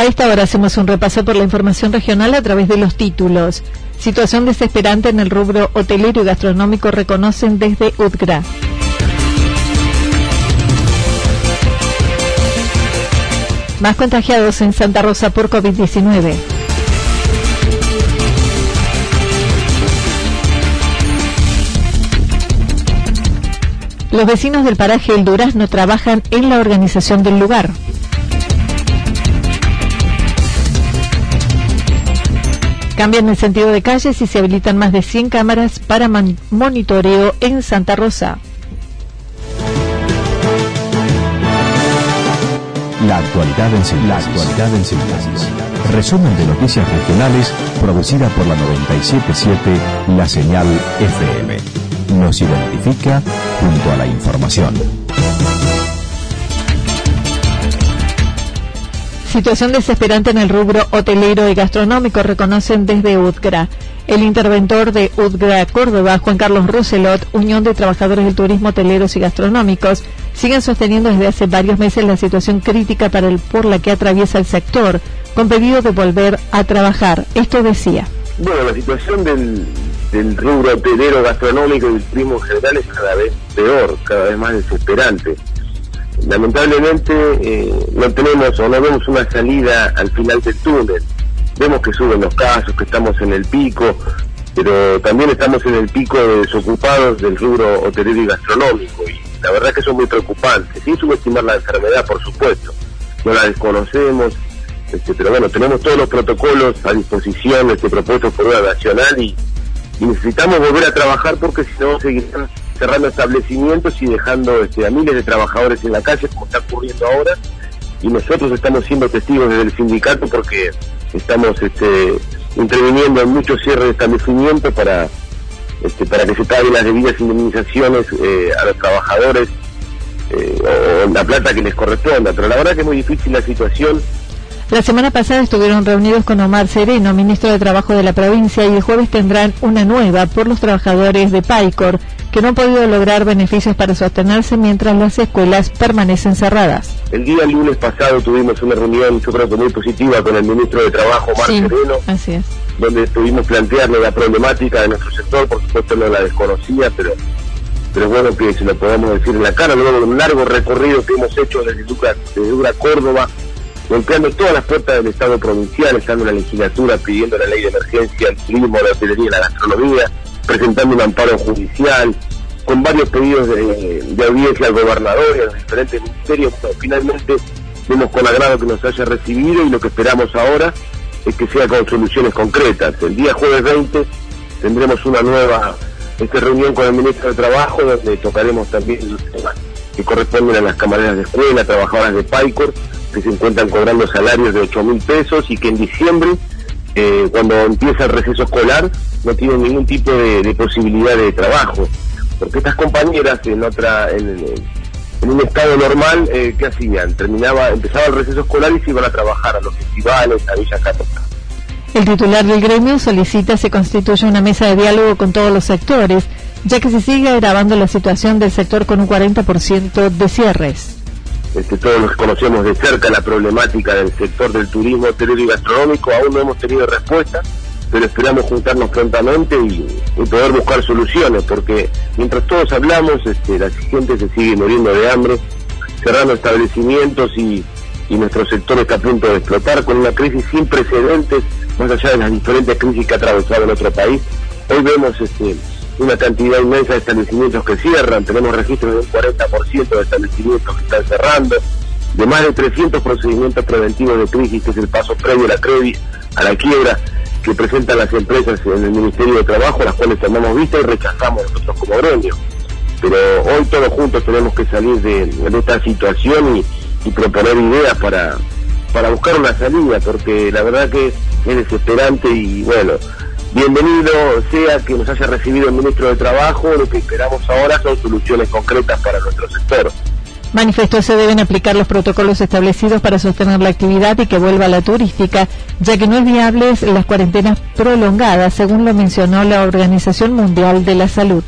A esta hora hacemos un repaso por la información regional a través de los títulos. Situación desesperante en el rubro hotelero y gastronómico reconocen desde UDGRA. Más contagiados en Santa Rosa por COVID-19. Los vecinos del paraje El Durazno trabajan en la organización del lugar. Cambian el sentido de calles y se habilitan más de 100 cámaras para monitoreo en Santa Rosa. La actualidad en síntesis. Resumen de noticias regionales producida por la 977 La Señal FM. Nos identifica junto a la información. Situación desesperante en el rubro hotelero y gastronómico, reconocen desde UDGRA. El interventor de UDGRA Córdoba, Juan Carlos Roselot, Unión de Trabajadores del Turismo Hoteleros y Gastronómicos, siguen sosteniendo desde hace varios meses la situación crítica para el, por la que atraviesa el sector, con pedido de volver a trabajar. Esto decía. Bueno, la situación del, del rubro hotelero, gastronómico y del turismo en general es cada vez peor, cada vez más desesperante lamentablemente eh, no tenemos o no vemos una salida al final del túnel. Vemos que suben los casos, que estamos en el pico, pero también estamos en el pico de desocupados del rubro hotelero y gastronómico. Y la verdad que eso es muy preocupante, sin subestimar la enfermedad, por supuesto. No la desconocemos, este, pero bueno, tenemos todos los protocolos a disposición este, propuestos por una nacional y, y necesitamos volver a trabajar porque si no seguirán cerrando establecimientos y dejando este, a miles de trabajadores en la calle, como está ocurriendo ahora, y nosotros estamos siendo testigos desde el sindicato porque estamos este, interviniendo en muchos cierres de establecimientos para, este, para que se paguen las debidas indemnizaciones eh, a los trabajadores eh, o la plata que les corresponda. Pero la verdad que es muy difícil la situación la semana pasada estuvieron reunidos con Omar Sereno, ministro de Trabajo de la provincia, y el jueves tendrán una nueva por los trabajadores de PAICOR, que no han podido lograr beneficios para sostenerse mientras las escuelas permanecen cerradas. El día lunes pasado tuvimos una reunión, yo creo que muy positiva, con el ministro de Trabajo, Omar Sereno, así es. donde estuvimos planteando la problemática de nuestro sector, por supuesto no la desconocía, pero pero bueno que se lo podamos decir en la cara, luego de un largo recorrido que hemos hecho desde Dura, desde Dura Córdoba, golpeando todas las puertas del Estado provincial, estando en la legislatura pidiendo la ley de emergencia, el turismo, la hotelería la gastronomía, presentando un amparo judicial, con varios pedidos de, audiencia al gobernador y a los diferentes ministerios. finalmente vemos con agrado que nos haya recibido y lo que esperamos ahora es que sea con soluciones concretas. El día jueves 20 tendremos una nueva este, reunión con el ministro de Trabajo donde tocaremos también los temas que corresponden a las camareras de escuela, trabajadoras de PAICOR, que se encuentran cobrando salarios de 8 mil pesos y que en diciembre, eh, cuando empieza el receso escolar, no tienen ningún tipo de, posibilidad de trabajo. Porque estas compañeras en otra en, un estado normal, eh, ¿qué hacían? Terminaba, empezaba el receso escolar y se iban a trabajar a los festivales, a Villa Carlos. El titular del gremio solicita se constituya una mesa de diálogo con todos los sectores, ya que se sigue agravando la situación del sector con un 40% de cierres. Este, todos los conocemos de cerca la problemática del sector del turismo hotelero y gastronómico, aún no hemos tenido respuesta, pero esperamos juntarnos prontamente y, poder buscar soluciones, porque mientras todos hablamos, este, la gente se sigue muriendo de hambre cerrando establecimientos y, y nuestro sector está a punto de explotar con una crisis sin precedentes, más allá de las diferentes crisis que ha atravesado nuestro país. Hoy vemos este, una cantidad inmensa de establecimientos que cierran, tenemos registros de un 40% de establecimientos que están cerrando, de más de 300 procedimientos preventivos de crisis, que es el paso previo a la CREDI, a la quiebra, que presentan las empresas en el Ministerio de Trabajo, las cuales tomamos vista y rechazamos nosotros como gremio. Pero hoy todos juntos tenemos que salir de, esta situación y, proponer ideas para, para buscar una salida, porque la verdad que es desesperante y bueno, bienvenido sea que nos haya recibido el ministro de Trabajo, lo que esperamos ahora son soluciones concretas para nuestro sector. Manifestó se deben aplicar los protocolos establecidos para sostener la actividad y que vuelva la turística, ya que no es viable las cuarentenas prolongadas, según lo mencionó la Organización Mundial de la Salud.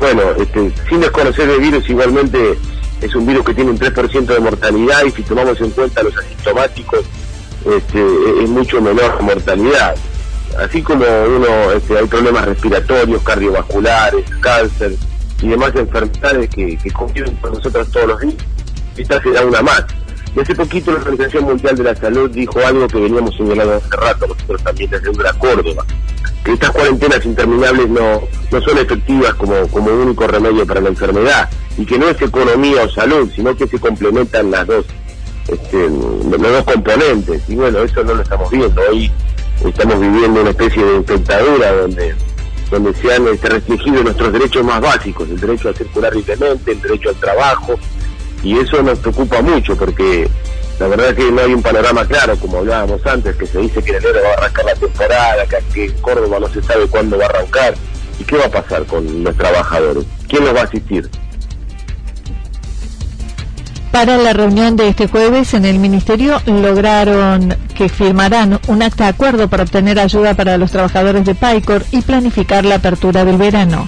Bueno, este, sin desconocer el virus, igualmente es un virus que tiene un 3% de mortalidad y si tomamos en cuenta los asintomáticos, este, es mucho menor mortalidad. Así como uno, este, hay problemas respiratorios, cardiovasculares, cáncer, y demás enfermedades que, que conviven con nosotros todos los días, esta será una más. Y hace poquito la Organización Mundial de la Salud dijo algo que veníamos señalando hace rato, nosotros también desde Udra Córdoba, que estas cuarentenas interminables no, no son efectivas como, como único remedio para la enfermedad, y que no es economía o salud, sino que se complementan las dos, este, los dos componentes. Y bueno, eso no lo estamos viendo. Hoy estamos viviendo una especie de dictadura donde donde se han este, restringido nuestros derechos más básicos, el derecho a circular libremente, el derecho al trabajo, y eso nos preocupa mucho porque la verdad que no hay un panorama claro, como hablábamos antes, que se dice que en enero va a arrancar la temporada, que, en Córdoba no se sabe cuándo va a arrancar, y qué va a pasar con los trabajadores, quién los va a asistir. Para la reunión de este jueves en el Ministerio lograron que firmarán un acta de acuerdo para obtener ayuda para los trabajadores de PAICOR y planificar la apertura del verano.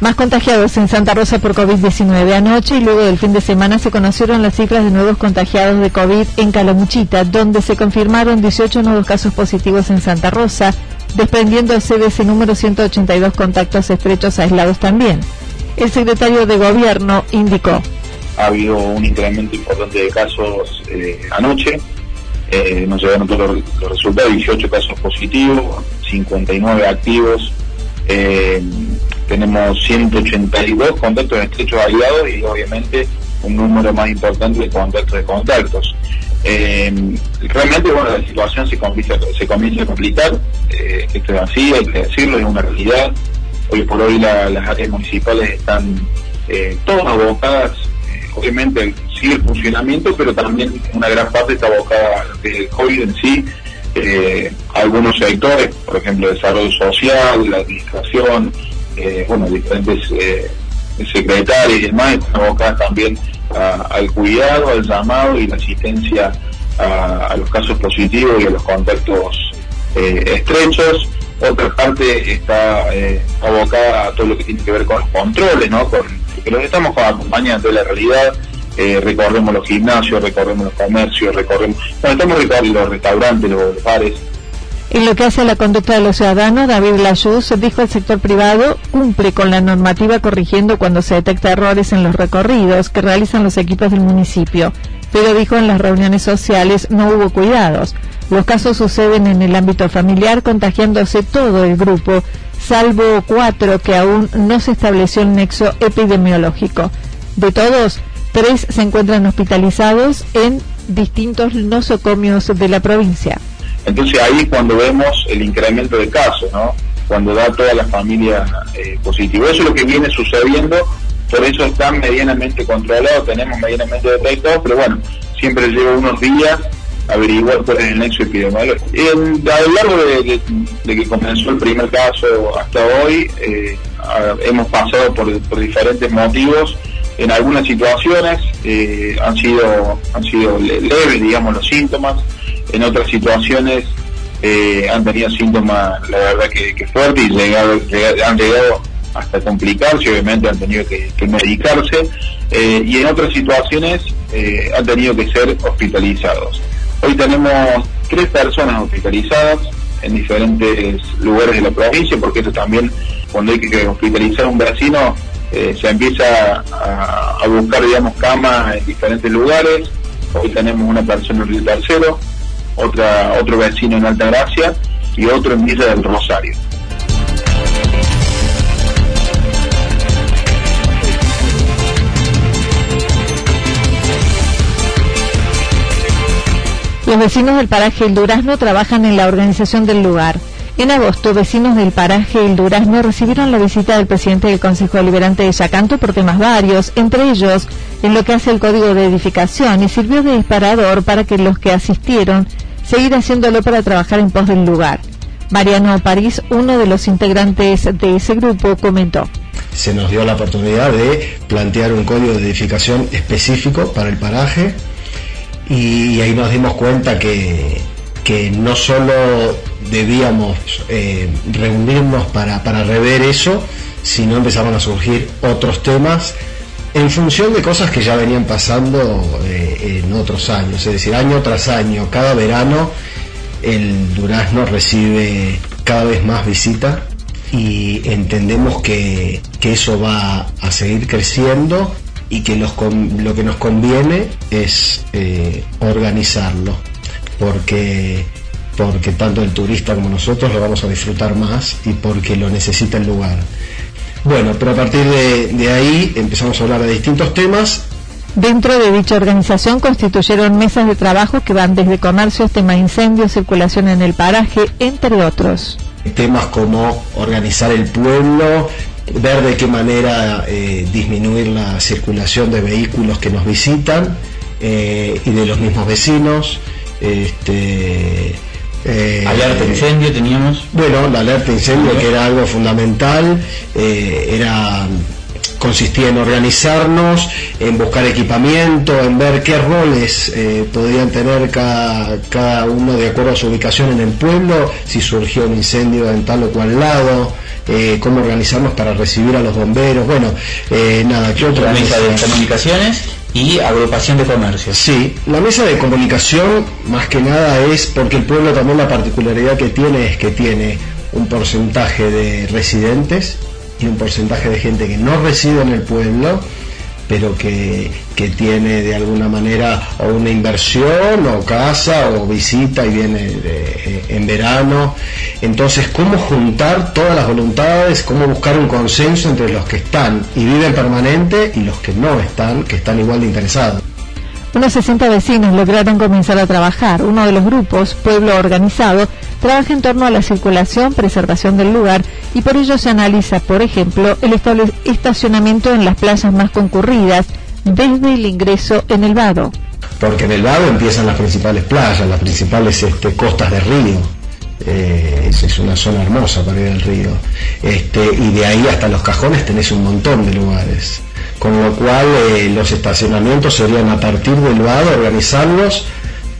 Más contagiados en Santa Rosa por COVID-19 anoche y luego del fin de semana se conocieron las cifras de nuevos contagiados de COVID en Calamuchita, donde se confirmaron 18 nuevos casos positivos en Santa Rosa, desprendiéndose de ese número 182 contactos estrechos aislados también. El secretario de Gobierno indicó. Ha habido un incremento importante de casos eh, anoche, eh, nos llegaron todos los, resultados, 18 casos positivos, 59 activos, eh, tenemos 182 contactos estrechos aislados y obviamente un número más importante de contactos de contactos. Eh, realmente, bueno, la situación se comienza, se comienza a complicar, eh, esto es así, hay que decirlo, es una realidad. Hoy por hoy las áreas municipales están eh, todas abocadas, eh, obviamente sigue el funcionamiento, pero también una gran parte está abocada del COVID en sí, algunos sectores, por ejemplo, desarrollo social, la administración, bueno, diferentes secretarios y demás, están abocadas también al cuidado, al llamado y la asistencia a, los casos positivos y a los contactos eh, estrechos. Otra parte está eh, abocada a todo lo que tiene que ver con los controles, ¿no? Con, los estamos acompañando de la realidad. Eh, recorremos los gimnasios, recorremos los comercios, recorremos, bueno, estamos recorriendo los restaurantes, los bares, en lo que hace a la conducta de los ciudadanos, David Lajus dijo el sector privado cumple con la normativa corrigiendo cuando se detecta errores en los recorridos que realizan los equipos del municipio, pero dijo en las reuniones sociales no hubo cuidados. Los casos suceden en el ámbito familiar contagiándose todo el grupo, salvo cuatro que aún no se estableció el nexo epidemiológico. De todos, tres se encuentran hospitalizados en distintos nosocomios de la provincia. Entonces ahí cuando vemos el incremento de casos, ¿no? Cuando da toda la familia eh, positivo. Eso es lo que viene sucediendo, por eso están medianamente controlados, tenemos medianamente detectados, pero bueno, siempre lleva unos días averiguar cuál es el nexo epidemiológico. a lo largo de, que comenzó el primer caso hasta hoy, eh, hemos pasado por, diferentes motivos. En algunas situaciones eh, han sido han sido leves, digamos, los síntomas en otras situaciones eh, han tenido síntomas, la verdad que, fuertes y han llegado hasta complicarse, obviamente han tenido que, medicarse eh, y en otras situaciones eh, han tenido que ser hospitalizados. Hoy tenemos tres personas hospitalizadas, en diferentes lugares de la provincia, porque esto también, cuando hay que hospitalizar a un vecino, se empieza a, buscar, digamos, camas en diferentes lugares. Hoy tenemos una persona en el Tercero, otra, otro vecino en Alta Gracia y otro en Villa del Rosario. Los vecinos del paraje El Durazno trabajan en la organización del lugar. En agosto, vecinos del paraje El Durazno recibieron la visita del presidente del Consejo Deliberante de Yacanto por temas varios, entre ellos en lo que hace el código de edificación y sirvió de disparador para que los que asistieron seguir haciéndolo para trabajar en pos del lugar. Mariano París, uno de los integrantes de ese grupo, comentó. Se nos dio la oportunidad de plantear un código de edificación específico para el paraje y ahí nos dimos cuenta que, no solo debíamos eh, reunirnos para, rever eso, sino empezaron a surgir otros temas en función de cosas que ya venían pasando eh, en otros años, es decir, año tras año, cada verano el durazno recibe cada vez más visita y entendemos que, que eso va a seguir creciendo y que lo que nos conviene es eh, organizarlo, porque, porque tanto el turista como nosotros lo vamos a disfrutar más y porque lo necesita el lugar. Bueno, pero a partir de, de ahí empezamos a hablar de distintos temas Dentro de dicha organización constituyeron mesas de trabajo que van desde comercios, tema incendios, circulación en el paraje, entre otros. Temas como organizar el pueblo, ver de qué manera eh, disminuir la circulación de vehículos que nos visitan eh, y de los mismos vecinos. Este, eh, alerta incendio teníamos. Bueno, la alerta incendio que era algo fundamental, era consistía en organizarnos, en buscar equipamiento, en ver qué roles podían tener cada, cada, uno de acuerdo a su ubicación en el pueblo, si surgió un incendio en tal o cual lado, eh, cómo organizarnos para recibir a los bomberos, bueno, eh, nada, ¿qué otra? La mesa de comunicaciones y agrupación de comercio. Sí, la mesa de comunicación más que nada es porque el pueblo también la particularidad que tiene es que tiene un porcentaje de residentes y un porcentaje de gente que no reside en el pueblo pero que, tiene de alguna manera o una inversión o casa o visita y viene eh, en verano. Entonces, ¿cómo juntar todas las voluntades? ¿Cómo buscar un consenso entre los que están y viven permanente y los que no están, que están igual de interesados? Unos 60 vecinos lograron comenzar a trabajar. Uno de los grupos, Pueblo Organizado, trabaja en torno a la circulación, preservación del lugar y por ello se analiza, por ejemplo, el estacionamiento en las plazas más concurridas desde el ingreso en el vado. Porque en el vado empiezan las principales playas, las principales este, costas de río. Eh, es una zona hermosa para ir al río. Este, y de ahí hasta los cajones tenés un montón de lugares. Con lo cual eh, los estacionamientos serían a partir del vado, organizarlos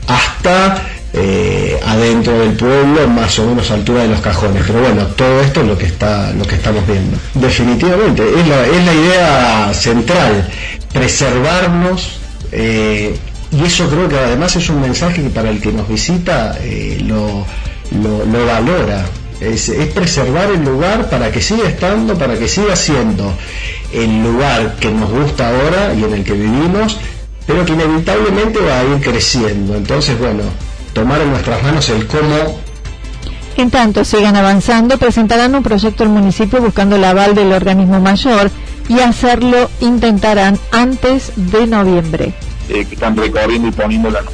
hasta eh, adentro del pueblo, más o menos a altura de los cajones. Pero bueno, todo esto es lo que está, lo que estamos viendo. Definitivamente, es la, es la idea central, preservarnos, eh, y eso creo que además es un mensaje que para el que nos visita eh, lo, lo, valora. Es, es, preservar el lugar para que siga estando, para que siga siendo el lugar que nos gusta ahora y en el que vivimos, pero que inevitablemente va a ir creciendo. Entonces, bueno, tomar en nuestras manos el cómo. En tanto sigan avanzando, presentarán un proyecto al municipio buscando el aval del organismo mayor y hacerlo intentarán antes de noviembre. Eh, que están recorriendo y poniendo la eh,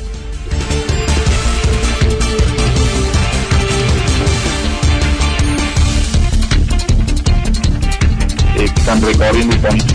que están recorriendo y poniendo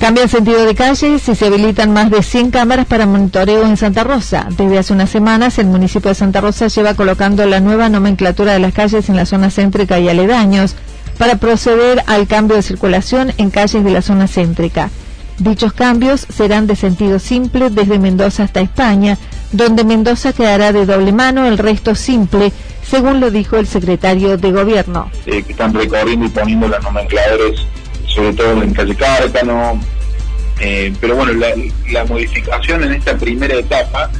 Cambia sentido de calles y se habilitan más de 100 cámaras para monitoreo en Santa Rosa. Desde hace unas semanas, el municipio de Santa Rosa lleva colocando la nueva nomenclatura de las calles en la zona céntrica y aledaños para proceder al cambio de circulación en calles de la zona céntrica. Dichos cambios serán de sentido simple desde Mendoza hasta España, donde Mendoza quedará de doble mano, el resto simple, según lo dijo el secretario de Gobierno. Eh, están recorriendo y poniendo las nomencladoras sobre todo en calle Cárcano, Eh, pero bueno, la, modificación en esta primera etapa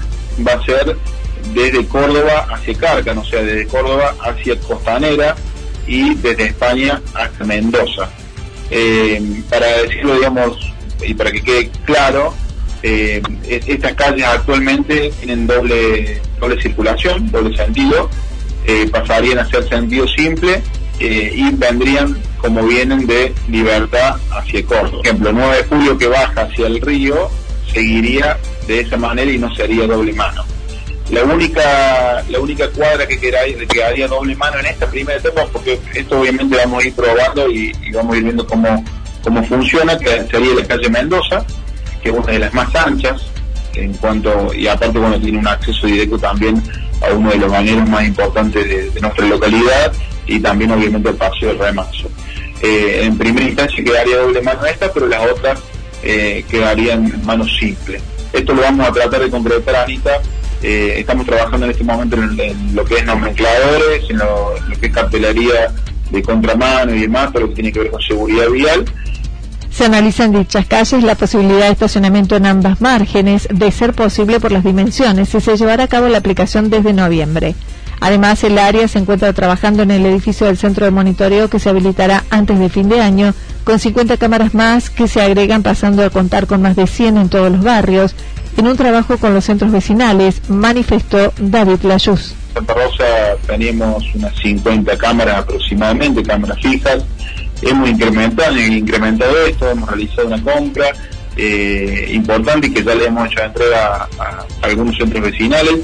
va a ser desde Córdoba hacia Cárcano, o sea, desde Córdoba hacia Costanera y desde España hasta Mendoza. Eh, para decirlo, digamos, y para que quede claro, eh, estas calles actualmente tienen doble, doble circulación, doble sentido, pasarían a ser sentido simple y vendrían como vienen de Libertad hacia Córdoba. Por ejemplo, 9 de julio que baja hacia el río seguiría de esa manera y no sería doble mano. La única, la única cuadra que quedaría, doble mano en esta primera etapa, porque esto obviamente vamos a ir probando y, vamos a ir viendo cómo, cómo funciona, que sería la calle Mendoza, que es una de las más anchas en cuanto, y aparte bueno, tiene un acceso directo también a uno de los bañeros más importantes de nuestra localidad y también obviamente el paseo del Remazo. Eh, en primera instancia quedaría doble mano esta, pero las otras eh, quedarían mano simple. Esto lo vamos a tratar de concretar, Anita. Eh, estamos trabajando en este momento en, lo que es nomencladores, en lo, que es cartelería de contramano y demás, pero que tiene que ver con seguridad vial. Se analiza en dichas calles la posibilidad de estacionamiento en ambas márgenes, de ser posible por las dimensiones, y se llevará a cabo la aplicación desde noviembre. Además, el área se encuentra trabajando en el edificio del centro de monitoreo que se habilitará antes de fin de año, con 50 cámaras más que se agregan pasando a contar con más de 100 en todos los barrios, en un trabajo con los centros vecinales, manifestó David Layuz. En Santa Rosa tenemos unas 50 cámaras aproximadamente, cámaras fijas. Hemos incrementado, incrementado esto, hemos realizado una compra eh, importante que ya le hemos hecho entrega a algunos centros vecinales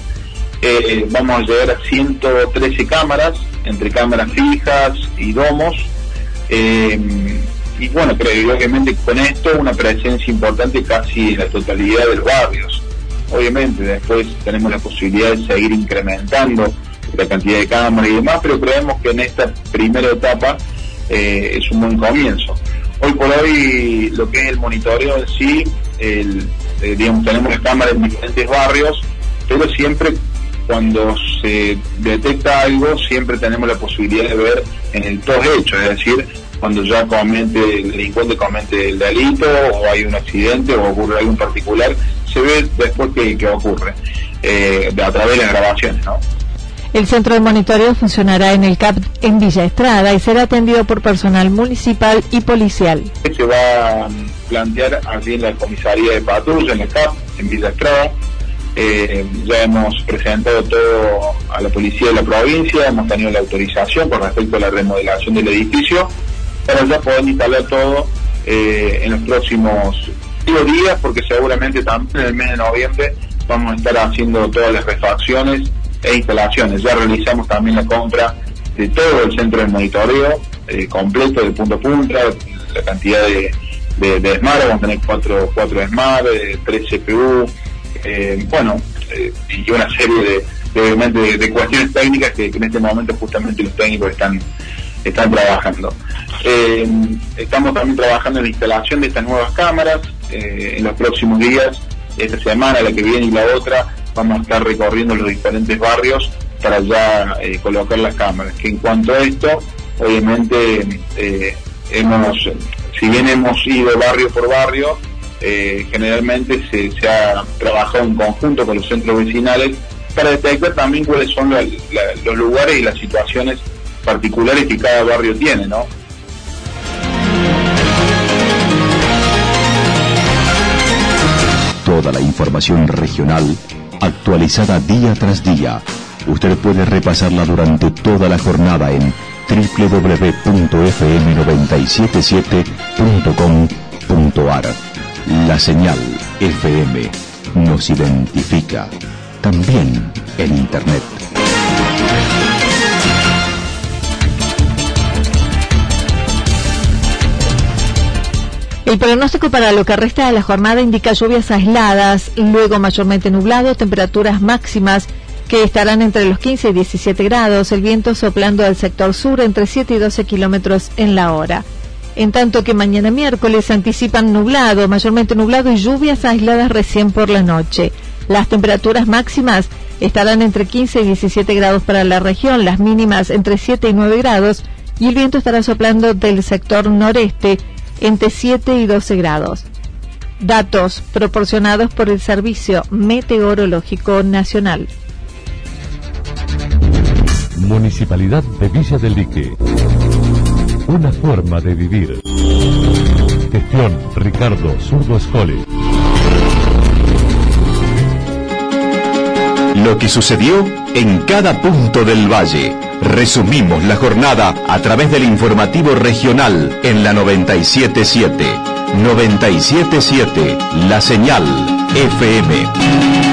eh, vamos a llegar a 113 cámaras, entre cámaras fijas y domos. Eh, y bueno, creo obviamente con esto una presencia importante casi en la totalidad de los barrios. Obviamente después tenemos la posibilidad de seguir incrementando la cantidad de cámaras y demás, pero creemos que en esta primera etapa eh, es un buen comienzo. Hoy por hoy lo que es el monitoreo en sí, digamos, tenemos las cámaras en diferentes barrios, pero siempre cuando se detecta algo siempre tenemos la posibilidad de ver en el todo hecho, es decir, cuando ya comente el delincuente comete el delito o hay un accidente o ocurre algo en particular, se ve después que, ocurre eh, a través de las grabaciones, ¿no? El centro de monitoreo funcionará en el CAP en Villa Estrada y será atendido por personal municipal y policial. Se va a plantear allí en la comisaría de patrulla, en el CAP, en Villa Estrada, eh, ya hemos presentado todo a la policía de la provincia, hemos tenido la autorización con respecto a la remodelación del edificio, para ya poder instalar todo eh, en los próximos días, porque seguramente también en el mes de noviembre vamos a estar haciendo todas las refacciones e instalaciones. Ya realizamos también la compra de todo el centro de monitoreo eh, completo de punto a punta, la cantidad de, de, Smart, vamos a tener cuatro, cuatro Smart, tres CPU, eh, bueno, eh, y una serie de, de, cuestiones técnicas que, en este momento justamente los técnicos están están trabajando. Eh, estamos también trabajando en la instalación de estas nuevas cámaras. en los próximos días, esta semana, la que viene y la otra, vamos a estar recorriendo los diferentes barrios para ya colocar las cámaras. Que en cuanto a esto, obviamente hemos, si bien hemos ido barrio por barrio, eh, generalmente se, ha trabajado en conjunto con los centros vecinales para detectar también cuáles son los lugares y las situaciones particulares que cada barrio tiene, ¿no? Toda la información regional actualizada día tras día. Usted puede repasarla durante toda la jornada en www.fm977.com.ar la señal FM nos identifica también en Internet. El pronóstico para lo que resta de la jornada indica lluvias aisladas, luego mayormente nublado, temperaturas máximas que estarán entre los 15 y 17 grados, el viento soplando al sector sur entre 7 y 12 kilómetros en la hora en tanto que mañana miércoles anticipan nublado, mayormente nublado y lluvias aisladas recién por la noche. Las temperaturas máximas estarán entre 15 y 17 grados para la región, las mínimas entre 7 y 9 grados y el viento estará soplando del sector noreste entre 7 y 12 grados. Datos proporcionados por el Servicio Meteorológico Nacional. Municipalidad de Villa del Lique. Una forma de vivir. Gestión Ricardo Zurdo Escole. Lo que sucedió en cada punto del valle. Resumimos la jornada a través del informativo regional en la 977. 977 La Señal FM.